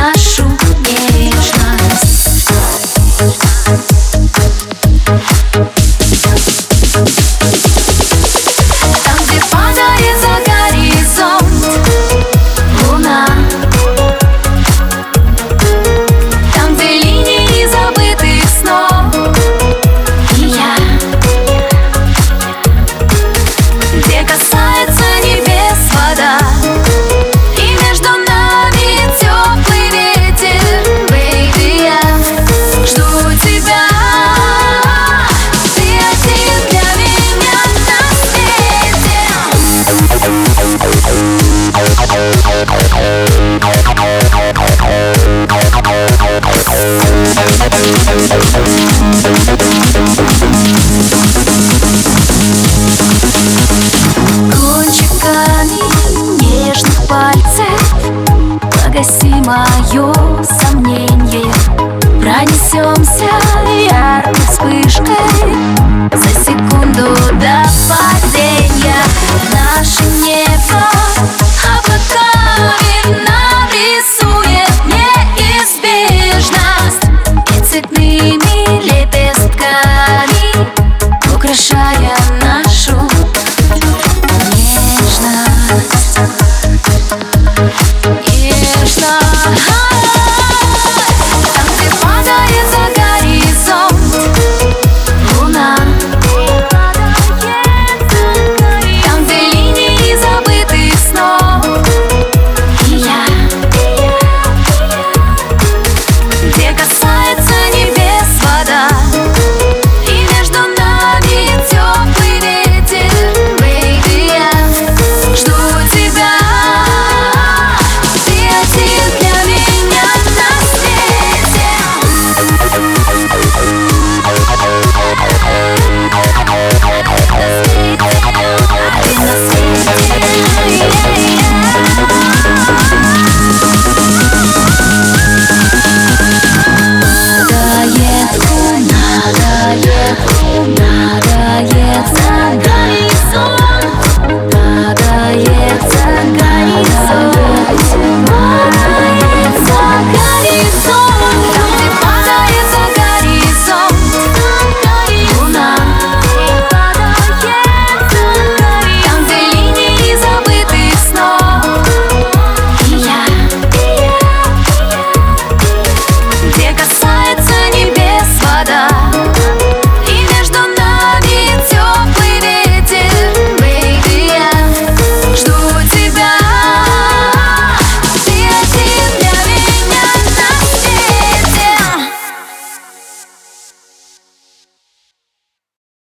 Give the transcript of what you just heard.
наш Пронесемся яркой